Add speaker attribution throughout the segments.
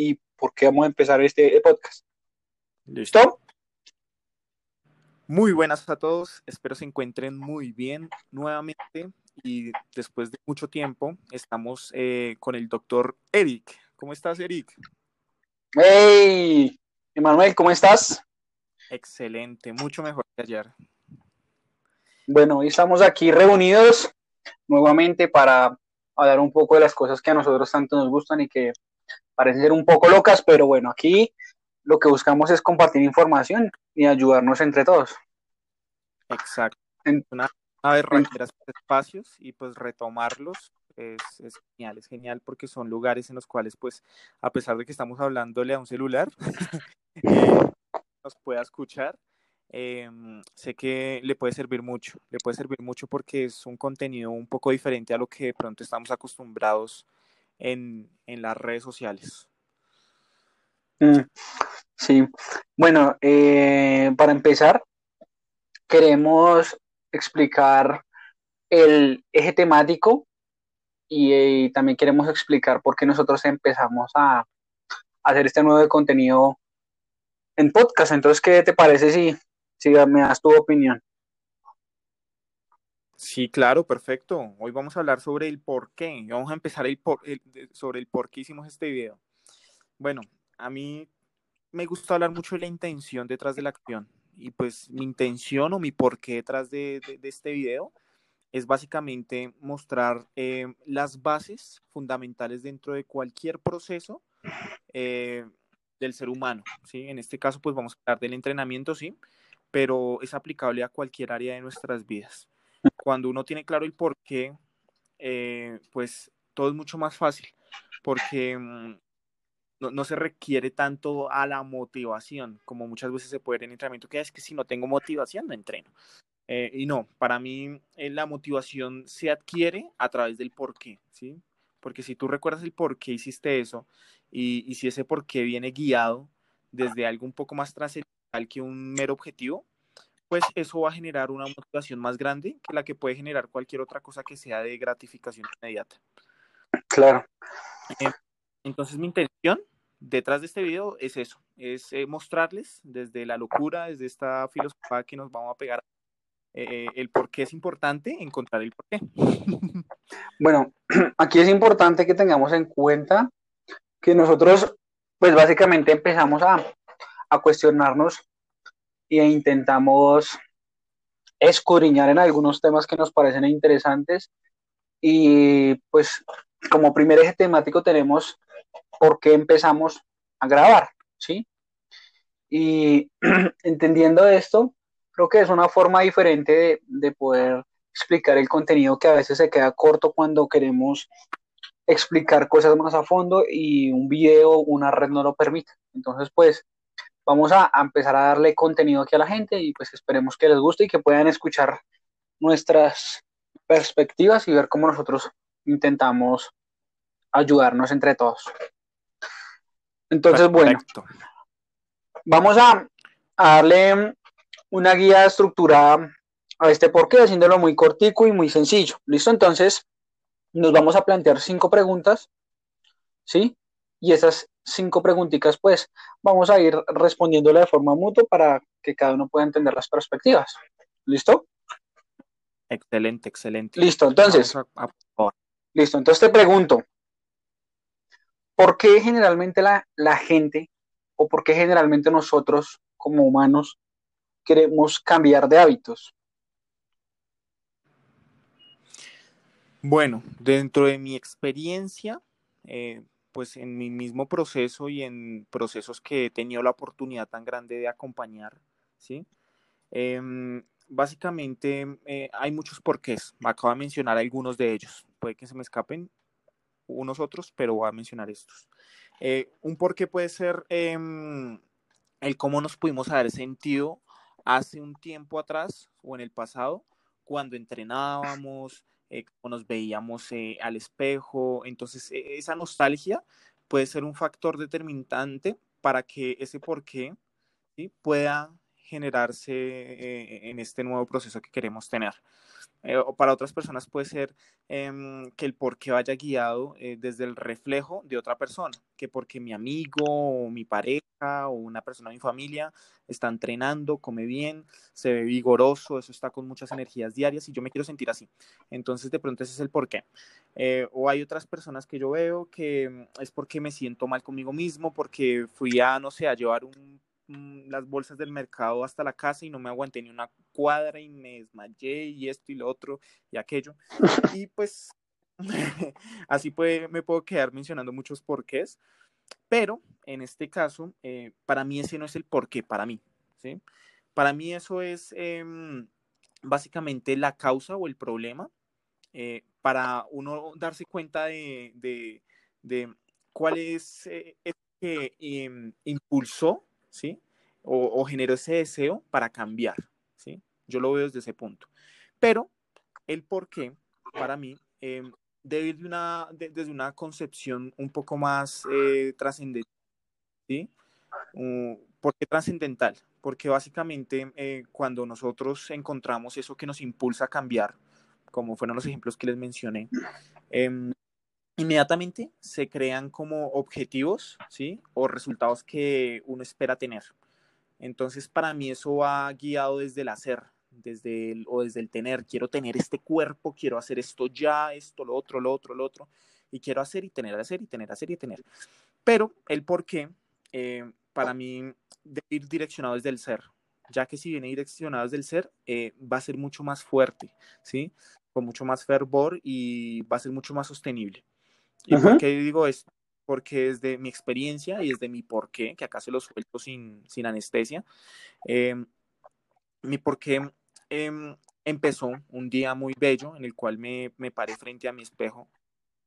Speaker 1: y por qué vamos a empezar este podcast. ¿Listo?
Speaker 2: Muy buenas a todos, espero se encuentren muy bien nuevamente y después de mucho tiempo estamos eh, con el doctor Eric. ¿Cómo estás, Eric?
Speaker 1: Hey, Emanuel, ¿cómo estás?
Speaker 2: Excelente, mucho mejor que ayer.
Speaker 1: Bueno, hoy estamos aquí reunidos nuevamente para hablar un poco de las cosas que a nosotros tanto nos gustan y que parecen ser un poco locas, pero bueno, aquí lo que buscamos es compartir información y ayudarnos entre todos.
Speaker 2: Exacto. Una, vez recuperar espacios y pues retomarlos es, genial, es genial porque son lugares en los cuales pues a pesar de que estamos hablándole a un celular, eh, nos pueda escuchar, em, sé que le puede servir mucho, le puede servir mucho porque es un contenido un poco diferente a lo que de pronto estamos acostumbrados en, en las redes sociales.
Speaker 1: Mm, sí, bueno, eh, para empezar, queremos explicar el eje temático y, también queremos explicar por qué nosotros empezamos a, hacer este nuevo contenido en podcast. Entonces, ¿qué te parece si, si me das tu opinión?
Speaker 2: Sí, claro, perfecto. Hoy vamos a hablar sobre el por qué. Vamos a empezar por, sobre el por qué hicimos este video. Bueno, a mí me gusta hablar mucho de la intención detrás de la acción. Y pues mi intención o mi porqué detrás de, este video es básicamente mostrar eh, las bases fundamentales dentro de cualquier proceso eh, del ser humano. ¿sí? En este caso, pues vamos a hablar del entrenamiento, sí, pero es aplicable a cualquier área de nuestras vidas. Cuando uno tiene claro el porqué, eh, pues todo es mucho más fácil, porque mm, no, se requiere tanto a la motivación, como muchas veces se puede ver en entrenamiento, que es que si no tengo motivación, no entreno. Eh, y no, para mí eh, la motivación se adquiere a través del por qué, ¿sí? Porque si tú recuerdas el por qué hiciste eso, y, si ese por qué viene guiado desde algo un poco más trascendental que un mero objetivo, pues eso va a generar una motivación más grande que la que puede generar cualquier otra cosa que sea de gratificación inmediata.
Speaker 1: Claro.
Speaker 2: Eh, entonces mi intención detrás de este video es eso, es eh, mostrarles desde la locura, desde esta filosofía que nos vamos a pegar, eh, el por qué es importante encontrar el por qué.
Speaker 1: Bueno, aquí es importante que tengamos en cuenta que nosotros, pues básicamente empezamos a, a cuestionarnos e intentamos escudriñar en algunos temas que nos parecen interesantes y pues como primer eje temático tenemos por qué empezamos a grabar, ¿sí? Y entendiendo esto, creo que es una forma diferente de, poder explicar el contenido que a veces se queda corto cuando queremos explicar cosas más a fondo y un video, una red no lo permite. Entonces, pues, vamos a, a, empezar a darle contenido aquí a la gente y pues esperemos que les guste y que puedan escuchar nuestras perspectivas y ver cómo nosotros intentamos ayudarnos entre todos. Entonces, bueno, vamos a, darle una guía estructurada a este porqué, haciéndolo muy cortico y muy sencillo. ¿Listo? Entonces, nos vamos a plantear cinco preguntas, ¿sí? Y esas cinco preguntitas, pues, vamos a ir respondiéndole de forma mutua para que cada uno pueda entender las perspectivas. ¿Listo?
Speaker 2: Excelente, excelente.
Speaker 1: Listo, entonces. listo, entonces te pregunto, ¿por qué generalmente la, gente o por qué generalmente nosotros como humanos queremos cambiar de hábitos?
Speaker 2: Bueno, dentro de mi experiencia, eh, pues en mi mismo proceso y en procesos que he tenido la oportunidad tan grande de acompañar, ¿sí? Em, básicamente eh, hay muchos porqués. Acabo de mencionar algunos de ellos. Puede que se me escapen unos otros, pero voy a mencionar estos. Eh, un porqué puede ser em, el cómo nos pudimos haber sentido hace un tiempo atrás o en el pasado, cuando entrenábamos, eh, cómo nos veíamos eh, al espejo. Entonces, e, esa nostalgia puede ser un factor determinante para que ese porqué ¿sí? pueda generarse eh, en este nuevo proceso que queremos tener. Eh, o para otras personas puede ser em, que el por qué vaya guiado eh, desde el reflejo de otra persona, que porque mi amigo o mi pareja o una persona de mi familia está entrenando, come bien, se ve vigoroso, eso está con muchas energías diarias y yo me quiero sentir así. Entonces de pronto ese es el por qué. O hay otras personas que yo veo que mm, es porque me siento mal conmigo mismo, porque fui a, no sé, a llevar un las bolsas del mercado hasta la casa y no me aguanté ni una cuadra y me desmayé y esto y lo otro y aquello. Y pues así puede, me puedo quedar mencionando muchos porqués, pero en este caso, eh, para mí ese no es el porqué, para mí, ¿sí? Para mí eso es em, básicamente la causa o el problema eh, para uno darse cuenta de, de, cuál es eh, que em, impulsó ¿sí? O, generó ese deseo para cambiar, ¿sí? Yo lo veo desde ese punto. Pero el por qué, para mí, eh, de una, desde una concepción un poco más eh, trascendental, ¿sí? ¿Por qué trascendental? Porque básicamente eh, cuando nosotros encontramos eso que nos impulsa a cambiar, como fueron los ejemplos que les mencioné, em, inmediatamente se crean como objetivos, ¿sí? O resultados que uno espera tener. Entonces, para mí eso va guiado desde el hacer, desde el, o desde el tener. Quiero tener este cuerpo, quiero hacer esto ya, esto, lo otro, lo otro, lo otro. Y quiero hacer y tener, hacer y tener, hacer y tener. Pero el por qué, eh, para mí, debe ir direccionado desde el ser. Ya que si viene direccionado desde el ser, eh, va a ser mucho más fuerte, ¿sí? Con mucho más fervor y va a ser mucho más sostenible. ¿Y por qué digo esto? Porque desde mi experiencia y desde mi porqué, que acá se lo suelto sin, sin anestesia, em, mi porqué em, empezó un día muy bello en el cual me, me paré frente a mi espejo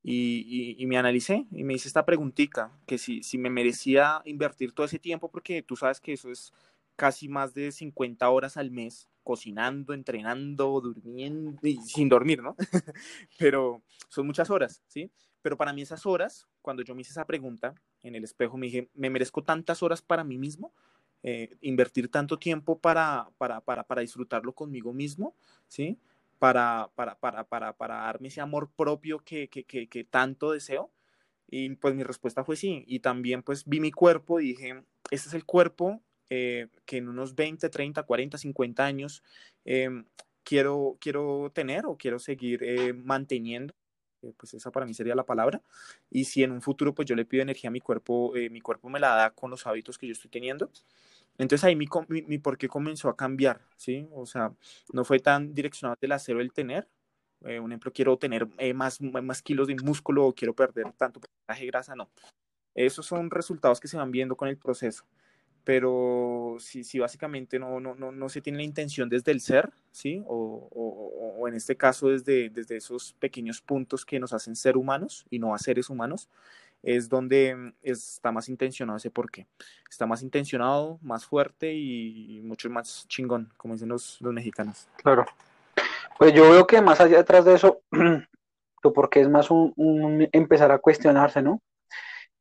Speaker 2: y, y, me analicé y me hice esta preguntita, que si, si me merecía invertir todo ese tiempo, porque tú sabes que eso es casi más de 50 horas al mes cocinando, entrenando, durmiendo y sin dormir, ¿no? Pero son muchas horas, ¿sí? Pero para mí esas horas, cuando yo me hice esa pregunta en el espejo, me dije, ¿me merezco tantas horas para mí mismo? Eh, invertir tanto tiempo para, para, para, para, disfrutarlo conmigo mismo, ¿sí? Para, para, para, para, para darme ese amor propio que, que, que, que, tanto deseo. Y pues mi respuesta fue sí. Y también pues vi mi cuerpo y dije, este es el cuerpo eh, que en unos 20, 30, 40, 50 años eh, quiero, quiero tener o quiero seguir manteniendo pues esa para mí sería la palabra. Y si en un futuro pues yo le pido energía a mi cuerpo, eh, mi cuerpo me la da con los hábitos que yo estoy teniendo. Entonces ahí mi, mi, por qué comenzó a cambiar, ¿sí? O sea, no fue tan direccionado del hacer o el tener. Eh, un ejemplo, quiero tener eh, más, más kilos de músculo o quiero perder tanto porcentaje de grasa, no. Esos son resultados que se van viendo con el proceso pero si, si básicamente no, no, no, no, se tiene la intención desde el ser, ¿sí? O, o, o, en este caso desde, desde esos pequeños puntos que nos hacen ser humanos y no a seres humanos, es donde está más intencionado ese porqué. Está más intencionado, más fuerte y mucho más chingón, como dicen los, los mexicanos.
Speaker 1: Claro. Pues yo veo que más allá detrás de eso, tu porqué es más un, un empezar a cuestionarse, ¿no?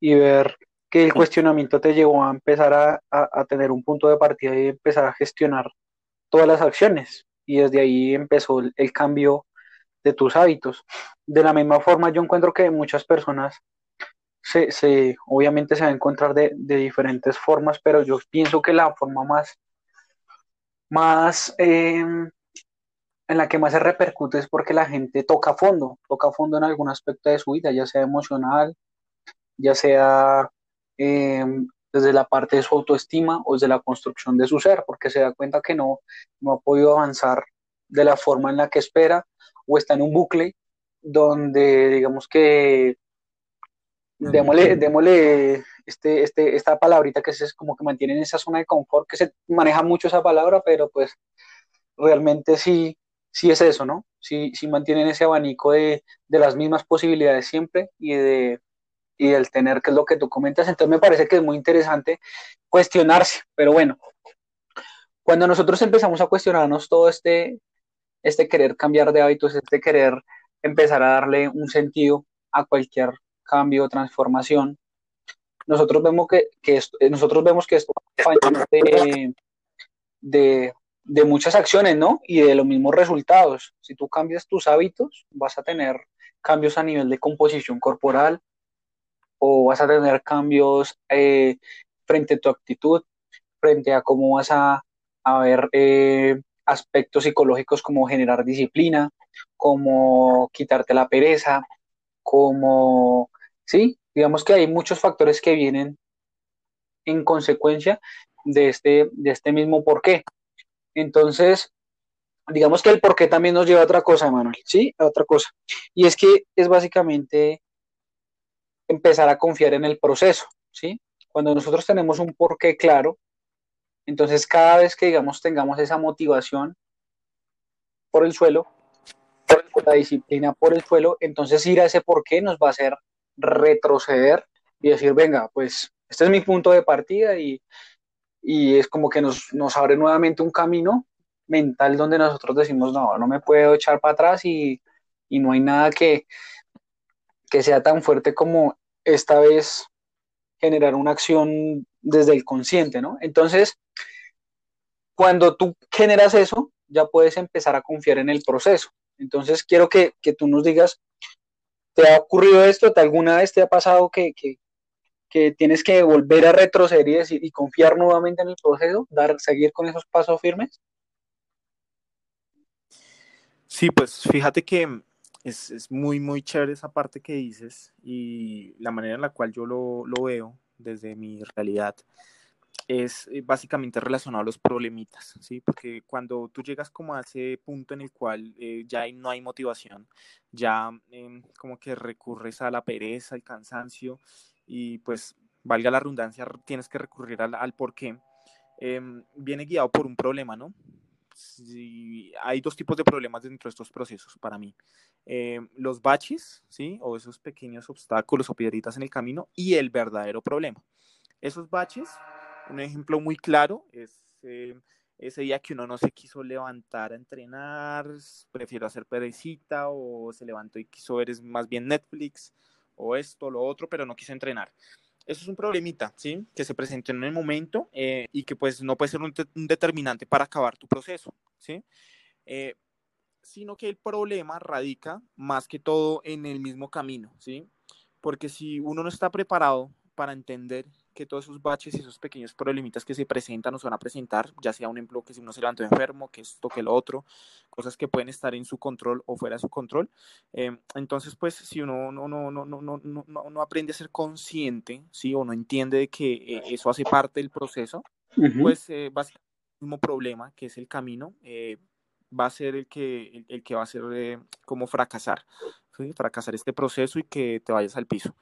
Speaker 1: Y ver que el cuestionamiento te llevó a empezar a, tener un punto de partida y empezar a gestionar todas las acciones. Y desde ahí empezó el, cambio de tus hábitos. De la misma forma, yo encuentro que muchas personas se, obviamente se van a encontrar de, diferentes formas, pero yo pienso que la forma más, más em, en la que más se repercute es porque la gente toca fondo, toca fondo en algún aspecto de su vida, ya sea emocional, ya sea Em, desde la parte de su autoestima o desde la construcción de su ser, porque se da cuenta que no, no ha podido avanzar de la forma en la que espera o está en un bucle donde digamos que démosle, démosle este, este, esta palabrita que es como que mantiene en esa zona de confort, que se maneja mucho esa palabra, pero pues realmente sí, sí es eso, ¿no? Sí, sí mantienen ese abanico de, de las mismas posibilidades siempre y de y el tener, que es lo que tú comentas. Entonces me parece que es muy interesante cuestionarse, pero bueno, cuando nosotros empezamos a cuestionarnos todo este, este querer cambiar de hábitos, este querer empezar a darle un sentido a cualquier cambio o transformación, nosotros vemos que, que esto, nosotros vemos que esto de, de, de muchas acciones, ¿no? Y de los mismos resultados. Si tú cambias tus hábitos, vas a tener cambios a nivel de composición corporal o vas a tener cambios eh, frente a tu actitud, frente a cómo vas a, a ver eh, aspectos psicológicos como generar disciplina, como quitarte la pereza, como, sí, digamos que hay muchos factores que vienen en consecuencia de este, de este mismo porqué. Entonces, digamos que el porqué también nos lleva a otra cosa, Manuel, ¿sí? A otra cosa. Y es que es básicamente empezar a confiar en el proceso, ¿sí? Cuando nosotros tenemos un porqué claro, entonces cada vez que, digamos, tengamos esa motivación por el suelo, por la disciplina por el suelo, entonces ir a ese porqué nos va a hacer retroceder y decir, venga, pues este es mi punto de partida y, y es como que nos, nos abre nuevamente un camino mental donde nosotros decimos, no, no me puedo echar para atrás y, y no hay nada que, que sea tan fuerte como esta vez generar una acción desde el consciente, ¿no? Entonces, cuando tú generas eso, ya puedes empezar a confiar en el proceso. Entonces, quiero que, que tú nos digas, ¿te ha ocurrido esto? ¿Te alguna vez te ha pasado que, que, que tienes que volver a retroceder y, decir, y confiar nuevamente en el proceso, dar, seguir con esos pasos firmes?
Speaker 2: Sí, pues fíjate que es, es, muy, muy chévere esa parte que dices y la manera en la cual yo lo, lo veo desde mi realidad es eh, básicamente relacionado a los problemitas, ¿sí? Porque cuando tú llegas como a ese punto en el cual eh, ya no hay motivación, ya eh, como que recurres a la pereza, al cansancio y pues valga la redundancia, tienes que recurrir al, al por qué, em, viene guiado por un problema, ¿no? Hay dos tipos de problemas dentro de estos procesos para mí. Eh, los baches, ¿sí? O esos pequeños obstáculos o piedritas en el camino y el verdadero problema. Esos baches, un ejemplo muy claro es eh, ese día que uno no se quiso levantar a entrenar, prefiero hacer perecita o se levantó y quiso ver es más bien Netflix o esto, lo otro, pero no quiso entrenar eso es un problemita, ¿sí? Que se presentó en el momento eh, y que pues no puede ser un, determinante para acabar tu proceso, ¿sí? Eh, sino que el problema radica más que todo en el mismo camino, ¿sí? Porque si uno no está preparado para entender que todos esos baches y esos pequeños problemitas que se presentan o se van a presentar, ya sea un ejemplo que si uno se levantó enfermo, que esto, que lo otro, cosas que pueden estar en su control o fuera de su control. Eh, entonces, pues, si uno no, no, no, no, no, no, no aprende a ser consciente, ¿sí? O no entiende de que eh, eso hace parte del proceso, uh -huh. pues, eh, básicamente, el mismo problema, que es el camino, eh, va a ser el que, el, el que va a ser eh, como fracasar, ¿sí? fracasar este proceso y que te vayas al piso.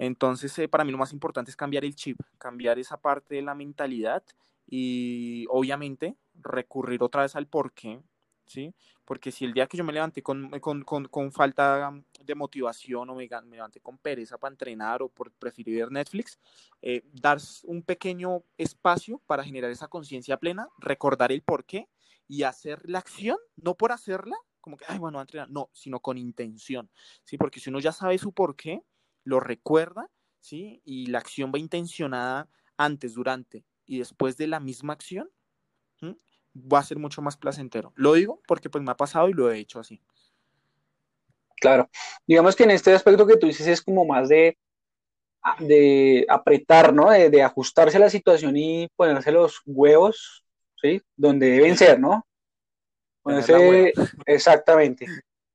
Speaker 2: Entonces, eh, para mí lo más importante es cambiar el chip, cambiar esa parte de la mentalidad y obviamente recurrir otra vez al por qué, ¿sí? Porque si el día que yo me levanté con, con, con, con falta de motivación o me, me, levanté con pereza para entrenar o por preferir ver Netflix, eh, dar un pequeño espacio para generar esa conciencia plena, recordar el por qué y hacer la acción, no por hacerla, como que, ay, bueno, a entrenar, no, sino con intención, ¿sí? Porque si uno ya sabe su por qué, lo recuerda, ¿sí? Y la acción va intencionada antes, durante y después de la misma acción, ¿sí? va a ser mucho más placentero. Lo digo porque pues me ha pasado y lo he hecho así.
Speaker 1: Claro, digamos que en este aspecto que tú dices es como más de, de apretar, ¿no? De, de ajustarse a la situación y ponerse los huevos, ¿sí? Donde deben ser, ¿no? Ponerse, exactamente,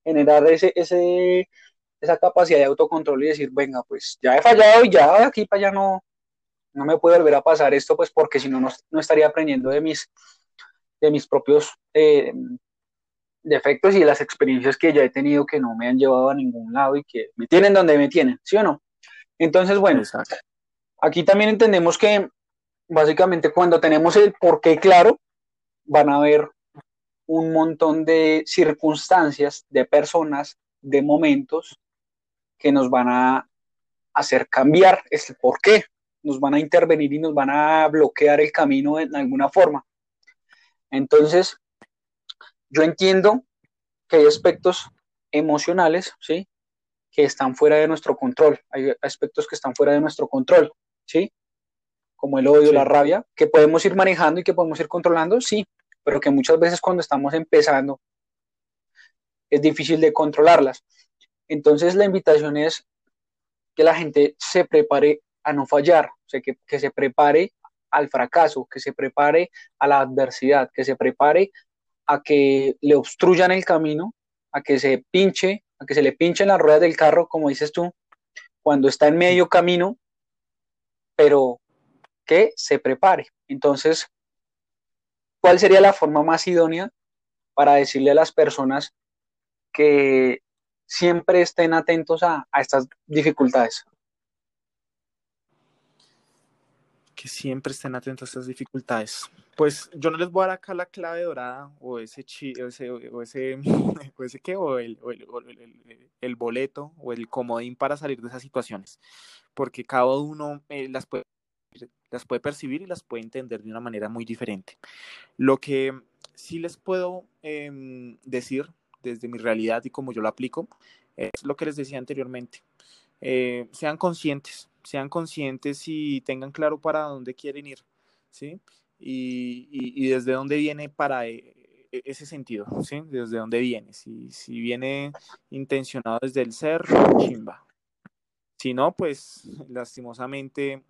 Speaker 1: generar ese, ese, esa capacidad de autocontrol y decir, venga, pues ya he fallado y ya de aquí para allá no, no me puede volver a pasar esto, pues porque si no, no estaría aprendiendo de mis, de mis propios eh, defectos y de las experiencias que ya he tenido que no me han llevado a ningún lado y que me tienen donde me tienen, ¿sí o no? Entonces, bueno, Exacto. aquí también entendemos que básicamente cuando tenemos el porqué claro, van a haber un montón de circunstancias, de personas, de momentos que nos van a hacer cambiar este por qué, nos van a intervenir y nos van a bloquear el camino en alguna forma. Entonces, yo entiendo que hay aspectos emocionales, ¿sí? Que están fuera de nuestro control. Hay aspectos que están fuera de nuestro control, ¿sí? como el odio, la rabia, que podemos ir manejando y que podemos ir controlando, sí, pero que muchas veces cuando estamos empezando es difícil de controlarlas. Entonces la invitación es que la gente se prepare a no fallar, o sea, que, se prepare al fracaso, que se prepare a la adversidad, que se prepare a que le obstruyan el camino, a que se pinche, a que se le pinchen las ruedas del carro, como dices tú, cuando está en medio camino, pero que se prepare. Entonces, ¿cuál sería la forma más idónea para decirle a las personas que siempre estén atentos a, a estas dificultades?
Speaker 2: que siempre estén atentos a estas dificultades. Pues yo no les voy a dar acá la clave dorada o ese chi, o ese, o ese, o ese qué, o, el, o, el, el, el, boleto o el comodín para salir de esas situaciones, porque cada uno eh, las, puede, las puede percibir y las puede entender de una manera muy diferente. Lo que sí les puedo eh, decir desde mi realidad y como yo lo aplico es lo que les decía anteriormente. Eh, sean conscientes, sean conscientes y tengan claro para dónde quieren ir, ¿sí? Y, y, desde dónde viene para e, e, ese sentido, ¿sí? Desde dónde viene. Si, si viene intencionado desde el ser, chimba. Si no, pues lastimosamente,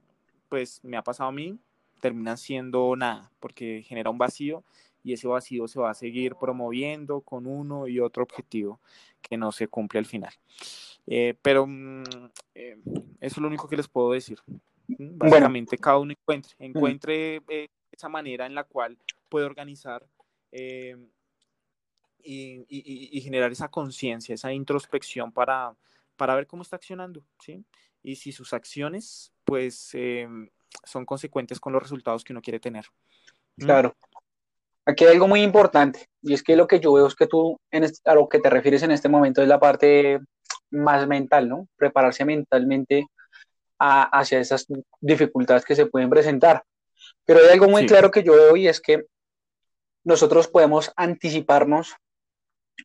Speaker 2: pues me ha pasado a mí, termina siendo nada, porque genera un vacío y ese vacío se va a seguir promoviendo con uno y otro objetivo que no se cumple al final. Eh, pero mm, eh, eso es lo único que les puedo decir. Mm, básicamente, cada uno encuentre, encuentre eh, esa manera en la cual puede organizar y, y, y, generar esa conciencia, esa introspección para, para ver cómo está accionando, ¿sí? Y si sus acciones, pues, son consecuentes con los resultados que uno quiere tener.
Speaker 1: Claro. Aquí hay algo muy importante, y es que lo que yo veo es que tú, en a lo que te refieres en este momento, es la parte más mental, ¿no? Prepararse mentalmente hacia esas dificultades que se pueden presentar. Pero hay algo muy claro que yo veo y es que nosotros podemos anticiparnos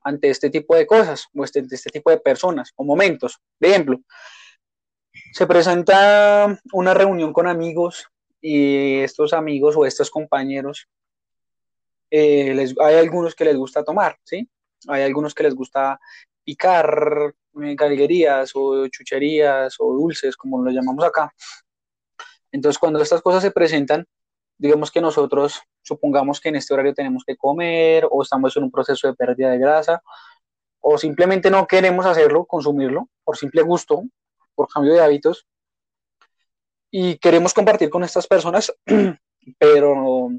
Speaker 1: ante este tipo de cosas o este, este tipo de personas o momentos. De ejemplo, se presenta una reunión con amigos y estos amigos o estos compañeros, eh, hay algunos que les gusta tomar, ¿sí? Hay algunos que les gusta picar galguerías o chucherías o dulces, como lo llamamos acá. Entonces, cuando estas cosas se presentan, digamos que nosotros supongamos que en este horario tenemos que comer o estamos en un proceso de pérdida de grasa o simplemente no queremos hacerlo, consumirlo por simple gusto, por cambio de hábitos y queremos compartir con estas personas, pero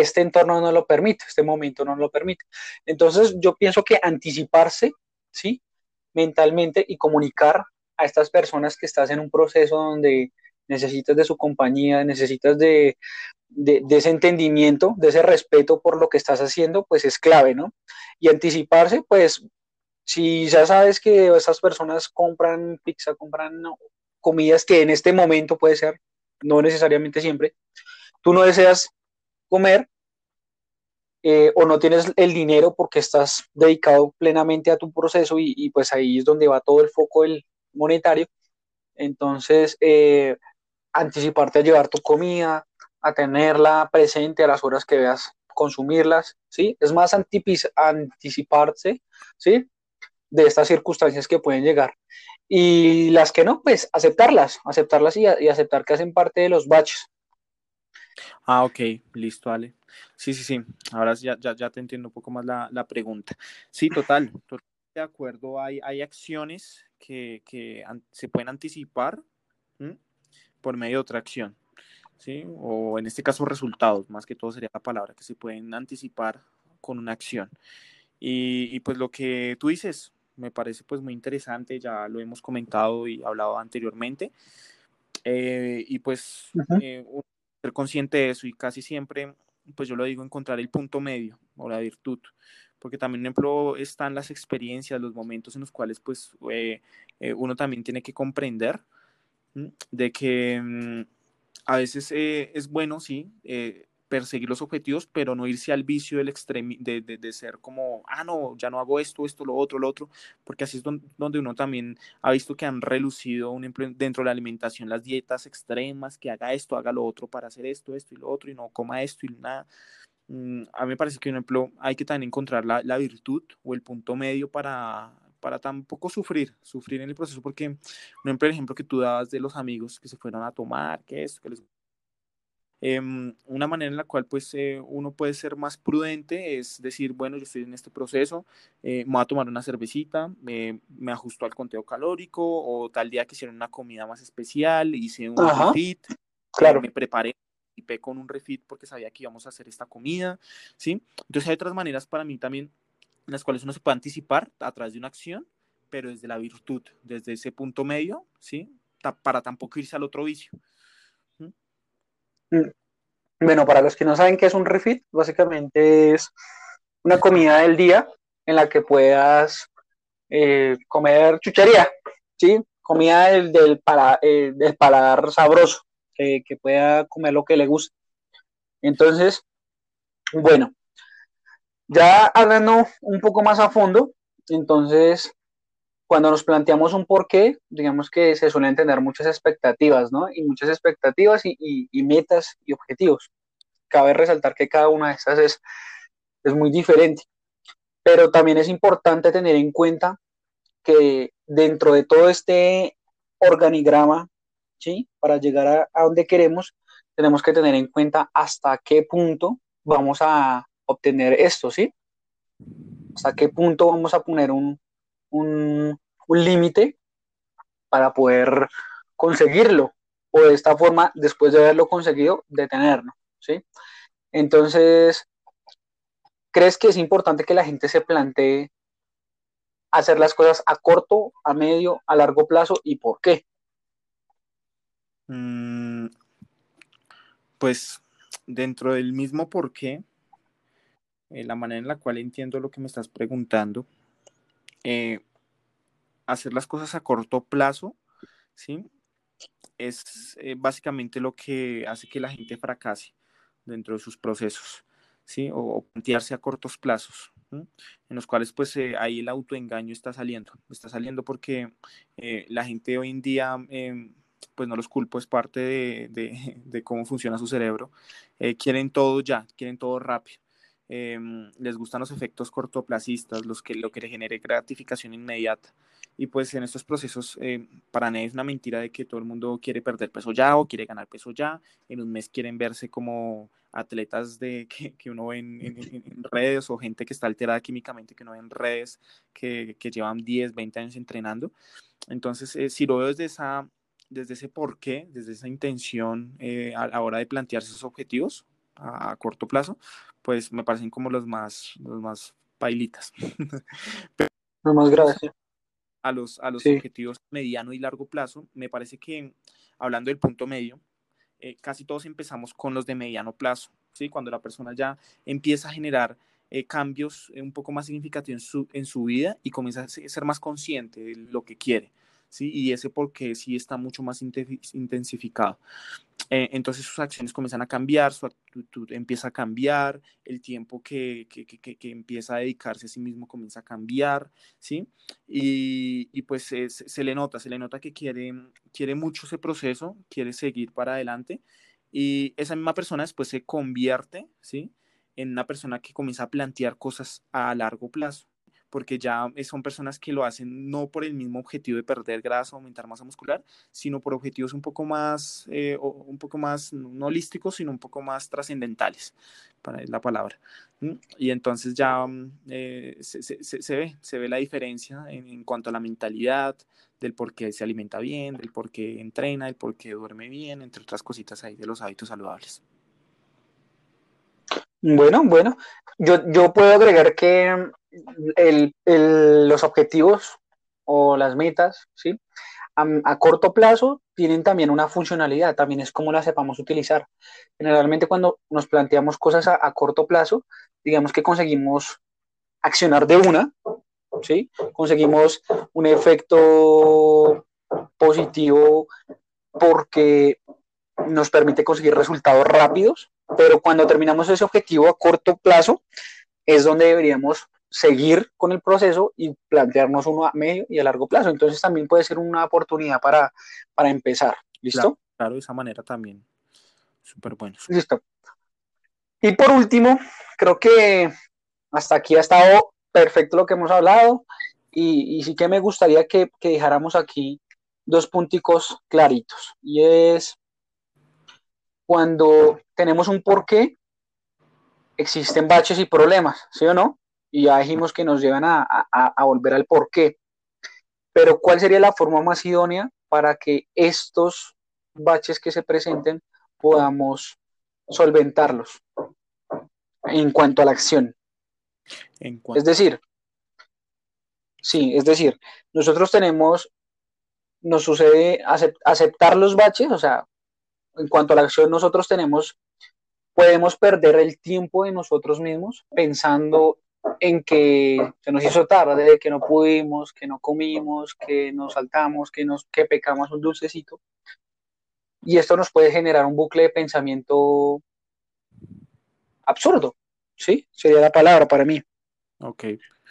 Speaker 1: este entorno no lo permite, este momento no lo permite. Entonces yo pienso que anticiparse, ¿sí? Mentalmente y comunicar a estas personas que estás en un proceso donde necesitas de su compañía, necesitas de, de, ese entendimiento, de ese respeto por lo que estás haciendo, pues es clave, ¿no? Y anticiparse, pues, si ya sabes que esas personas compran pizza, compran comidas que en este momento puede ser, no necesariamente siempre, tú no deseas comer eh, o no tienes el dinero porque estás dedicado plenamente a tu proceso y, pues ahí es donde va todo el foco del monetario. Entonces, eh, anticiparte a llevar tu comida, a tenerla presente a las horas que veas consumirlas, ¿sí? Es más anticiparse, ¿sí? De estas circunstancias que pueden llegar. Y las que no, pues aceptarlas, aceptarlas y, y aceptar que hacen parte de los baches,
Speaker 2: Ah, ok, listo, Ale. Sí, sí, sí. Ahora ya, ya, ya te entiendo un poco más la, la pregunta. Sí, total, de acuerdo. Hay, hay acciones que, que se pueden anticipar por medio de otra acción, ¿sí? O en este caso resultados, más que todo sería la palabra, que se pueden anticipar con una acción. Y, y pues lo que tú dices me parece pues muy interesante, ya lo hemos comentado y hablado anteriormente. Eh, y pues ser consciente de eso y casi siempre, pues yo lo digo, encontrar el punto medio o la virtud, porque también, por ejemplo, están las experiencias, los momentos en los cuales pues eh, eh, uno también tiene que comprender de que mm, a veces eh, es bueno, sí, perseguir los objetivos, pero no irse al vicio del de, de, de, ser como, ah, no, ya no hago esto, esto, lo otro, lo otro, porque así es donde uno también ha visto que han relucido un dentro de la alimentación las dietas extremas, que haga esto, haga lo otro para hacer esto, esto y lo otro, y no coma esto y nada. Mm, a mí me parece que, por ejemplo, hay que también encontrar la, la virtud o el punto medio para, para tampoco sufrir, sufrir en el proceso, porque, por ejemplo, el ejemplo que tú dabas de los amigos que se fueron a tomar, que esto, que les Em, una manera en la cual pues eh, uno puede ser más prudente es decir, bueno, yo estoy en este proceso, eh, me voy a tomar una cervecita, me ajusto al conteo calórico o tal día que hicieron una comida más especial, hice un refit, eh, claro. me preparé y pe con un refit porque sabía que íbamos a hacer esta comida, ¿sí? Entonces hay otras maneras para mí también en las cuales uno se puede anticipar a través de una acción, pero desde la virtud, desde ese punto medio, ¿sí? para tampoco irse al otro vicio.
Speaker 1: Bueno, para los que no saben qué es un refit, básicamente es una comida del día en la que puedas eh, comer chuchería, ¿sí? Comida del, para, eh, del paladar sabroso, que, que pueda comer lo que le guste. Entonces, bueno, ya hablando un poco más a fondo, entonces cuando nos planteamos un porqué, digamos que se suelen tener muchas expectativas, ¿no? Y muchas expectativas y, metas y objetivos. Cabe resaltar que cada una de estas es, es muy diferente. Pero también es importante tener en cuenta que dentro de todo este organigrama, ¿sí? Para llegar a, a donde queremos, tenemos que tener en cuenta hasta qué punto vamos a obtener esto, ¿sí? Hasta qué punto vamos a poner un, un, límite para poder conseguirlo o de esta forma, después de haberlo conseguido, detenerlo, ¿sí? Entonces, ¿crees que es importante que la gente se plantee hacer las cosas a corto, a medio, a largo plazo y por qué?
Speaker 2: Mm, pues dentro del mismo por qué, eh, la manera en la cual entiendo lo que me estás preguntando, eh, hacer las cosas a corto plazo, ¿sí? Es eh, básicamente lo que hace que la gente fracase dentro de sus procesos, ¿sí? O, plantearse a cortos plazos, en los cuales pues eh, ahí el autoengaño está saliendo. Está saliendo porque la gente hoy en día, em, pues no los culpo, es parte de, de cómo funciona su cerebro. quieren todo ya, quieren todo rápido. Em, les gustan los efectos cortoplacistas, los que, lo que le genere gratificación inmediata. Y pues en estos procesos, eh, para nadie es una mentira de que todo el mundo quiere perder peso ya o quiere ganar peso ya. En un mes quieren verse como atletas de, que, que uno ve en, en, redes o gente que está alterada químicamente que uno ve en redes que, que llevan 10, 20 años entrenando. Entonces, eh, si lo veo desde, esa, desde ese porqué, desde esa intención eh, a la hora de plantearse esos objetivos a, a corto plazo, pues me parecen como los más, los más pailitas.
Speaker 1: Pero, más graves.
Speaker 2: A los, a los objetivos mediano y largo plazo, me parece que, hablando del punto medio, eh, casi todos empezamos con los de mediano plazo, ¿sí? Cuando la persona ya empieza a generar eh, cambios eh, un poco más significativos en su, en su vida y comienza a ser más consciente de lo que quiere. ¿sí? Y ese porque sí está mucho más intensificado. Eh, entonces sus acciones comienzan a cambiar, su actitud empieza a cambiar, el tiempo que, que, que, empieza a dedicarse a sí mismo comienza a cambiar, ¿sí? Y, y pues se le nota, se le nota que quiere, quiere mucho ese proceso, quiere seguir para adelante y esa misma persona después se convierte, ¿sí? En una persona que comienza a plantear cosas a largo plazo porque ya son personas que lo hacen no por el mismo objetivo de perder grasa o aumentar masa muscular, sino por objetivos un poco más, eh, un poco más no holísticos, sino un poco más trascendentales, para la palabra. Y entonces ya mm, eh, se, se, se, ve, se ve la diferencia en, en, cuanto a la mentalidad, del por qué se alimenta bien, del por qué entrena, del por qué duerme bien, entre otras cositas ahí de los hábitos saludables.
Speaker 1: Bueno, bueno, yo, yo puedo agregar que el, el, los objetivos o las metas, ¿sí? A, a, corto plazo tienen también una funcionalidad, también es como la sepamos utilizar. Generalmente cuando nos planteamos cosas a, a corto plazo, digamos que conseguimos accionar de una, ¿sí? Conseguimos un efecto positivo porque nos permite conseguir resultados rápidos, pero cuando terminamos ese objetivo a corto plazo es donde deberíamos seguir con el proceso y plantearnos uno a medio y a largo plazo. Entonces también puede ser una oportunidad para, para empezar. ¿Listo?
Speaker 2: Claro, de esa manera también. Súper bueno.
Speaker 1: Listo. Y por último, creo que hasta aquí ha estado perfecto lo que hemos hablado y, sí que me gustaría que, que dejáramos aquí dos punticos claritos. Y es cuando tenemos un porqué, existen baches y problemas, ¿sí o no? Y ya dijimos que nos llevan a, a, volver al porqué. Pero ¿cuál sería la forma más idónea para que estos baches que se presenten podamos solventarlos en cuanto a la acción? Es decir, sí, es decir, nosotros tenemos, nos sucede aceptar los baches, o sea, en cuanto a la acción, nosotros tenemos, podemos perder el tiempo de nosotros mismos pensando en que se nos hizo tarde, que no pudimos, que no comimos, que nos saltamos, que, nos, que pecamos un dulcecito. Y esto nos puede generar un bucle de pensamiento absurdo, ¿sí? Sería la palabra para mí.
Speaker 2: Ok.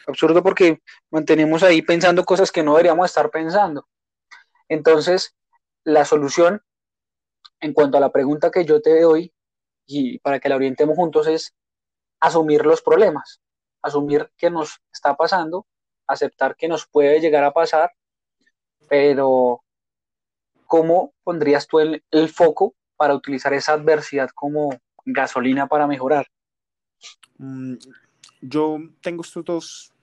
Speaker 1: Absurdo porque mantenemos ahí pensando cosas que no deberíamos estar pensando. Entonces, la solución en cuanto a la pregunta que yo te doy y para que la orientemos juntos es asumir los problemas, asumir que nos está pasando, aceptar que nos puede llegar a pasar, pero ¿cómo pondrías tú el, foco para utilizar esa adversidad como gasolina para mejorar?
Speaker 2: Mm, yo tengo estos dos,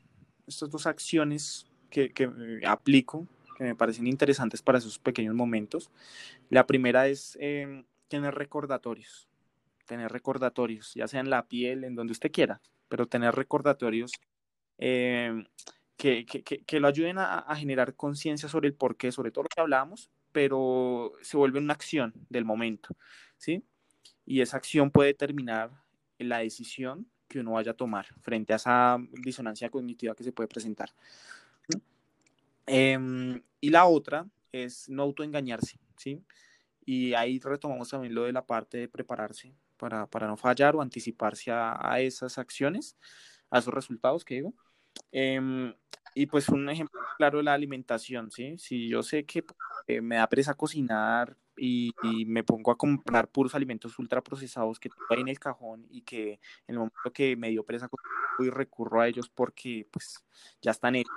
Speaker 2: estas dos acciones que, que aplico que me parecen interesantes para esos pequeños momentos. La primera es em, tener recordatorios, tener recordatorios, ya sea en la piel, en donde usted quiera, pero tener recordatorios em, que, que, que, lo ayuden a, a generar conciencia sobre el porqué, sobre todo lo que hablábamos, pero se vuelve una acción del momento, ¿sí? Y esa acción puede determinar la decisión que uno vaya a tomar frente a esa disonancia cognitiva que se puede presentar. Em, y la otra es no autoengañarse, ¿sí? Y ahí retomamos también lo de la parte de prepararse para, para no fallar o anticiparse a, a, esas acciones, a esos resultados que digo. Eh, y pues un ejemplo claro de la alimentación, ¿sí? Si yo sé que eh, me da presa cocinar y, y, me pongo a comprar puros alimentos ultraprocesados que tengo ahí en el cajón y que en el momento que me dio presa cocinar, y recurro a ellos porque pues ya están hechos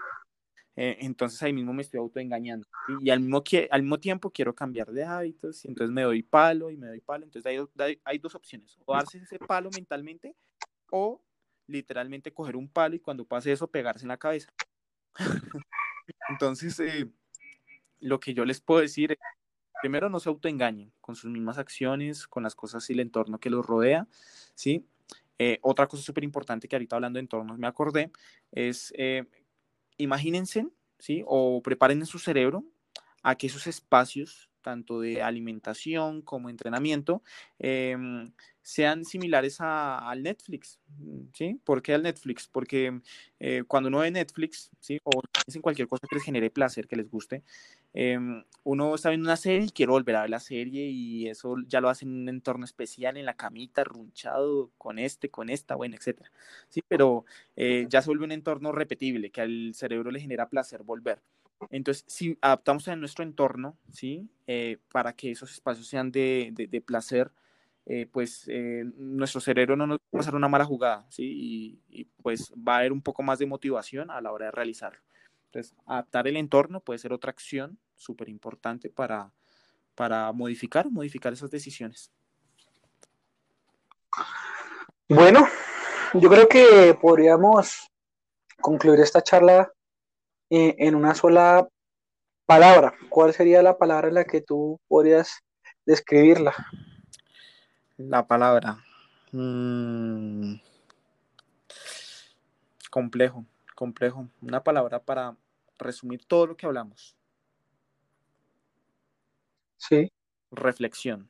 Speaker 2: eh, entonces ahí mismo me estoy autoengañando. Y al mismo, al mismo tiempo quiero cambiar de hábitos, y entonces me doy palo y me doy palo. Entonces hay, hay dos opciones, o darse ese palo mentalmente o literalmente coger un palo y cuando pase eso pegarse en la cabeza. entonces, eh, lo que yo les puedo decir es, primero no se autoengañen con sus mismas acciones, con las cosas y el entorno que los rodea, ¿sí? Eh, otra cosa súper importante que ahorita hablando de entornos me acordé es imagínense, ¿sí? O preparen en su cerebro a que esos espacios, tanto de alimentación como entrenamiento, em, sean similares al Netflix, ¿sí? ¿Por qué al Netflix? Porque eh, cuando uno ve Netflix, ¿sí? O en cualquier cosa que les genere placer, que les guste, em, uno está viendo una serie y quiere volver a ver la serie y eso ya lo hace en un entorno especial, en la camita, runchado, con este, con esta, bueno, etcétera, ¿sí? Pero eh, ya se vuelve un entorno repetible, que al cerebro le genera placer volver. Entonces, si adaptamos a nuestro entorno, ¿sí? Eh, para que esos espacios sean de, de, de placer, eh, pues eh, nuestro cerebro no nos va a pasar una mala jugada, ¿sí? Y, pues va a haber un poco más de motivación a la hora de realizarlo. Entonces, adaptar el entorno puede ser otra acción súper importante para, para modificar, modificar esas decisiones.
Speaker 1: Bueno, yo creo que podríamos concluir esta charla eh, en una sola palabra. ¿Cuál sería la palabra en la que tú podrías describirla?
Speaker 2: La palabra. Mm. Complejo, complejo. Una palabra para resumir todo lo que hablamos.
Speaker 1: Sí.
Speaker 2: Reflexión.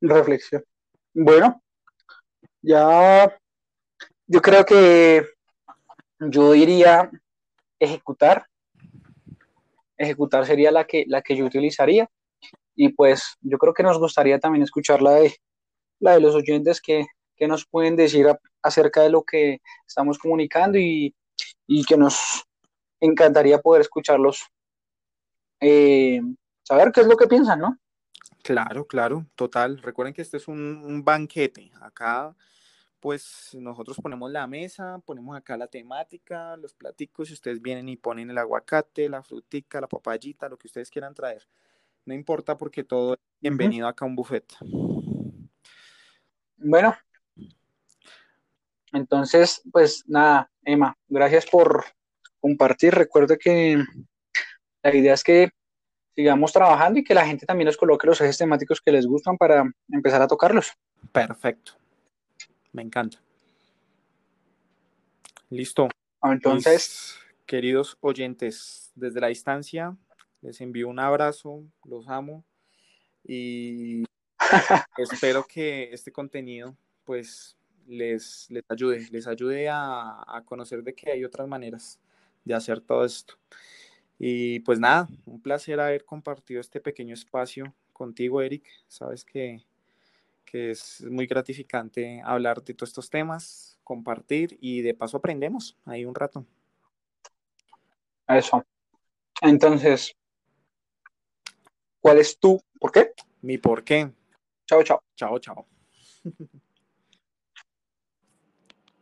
Speaker 1: Reflexión. Bueno, ya yo creo que yo diría ejecutar. Ejecutar sería la que, la que yo utilizaría y pues yo creo que nos gustaría también escucharla de, la de los oyentes que, que nos pueden decir acerca de lo que estamos comunicando y, y que nos encantaría poder escucharlos, eh, saber qué es lo que piensan, ¿no?
Speaker 2: Claro, claro, total. Recuerden que este es un, un banquete. Acá pues nosotros ponemos la mesa, ponemos acá la temática, los platicos, y ustedes vienen y ponen el aguacate, la frutica, la papayita, lo que ustedes quieran traer. No importa porque todo es bienvenido acá a un buffet.
Speaker 1: Bueno, entonces, pues nada, Emma, gracias por compartir. Recuerde que la idea es que sigamos trabajando y que la gente también nos coloque los ejes temáticos que les gustan para empezar a tocarlos.
Speaker 2: Perfecto. Me encanta. Listo.
Speaker 1: Entonces,
Speaker 2: Mis queridos oyentes, desde la distancia, les envío un abrazo, los amo y espero que este contenido pues les, les ayude, les ayude a, a, conocer de que hay otras maneras de hacer todo esto. Y pues nada, un placer haber compartido este pequeño espacio contigo, Eric. Sabes que, que es muy gratificante hablar de todos estos temas, compartir y de paso aprendemos ahí un rato.
Speaker 1: Eso. Entonces, ¿cuál es tu por qué?
Speaker 2: Mi por qué.
Speaker 1: Chao, chao.
Speaker 2: Chao, chao.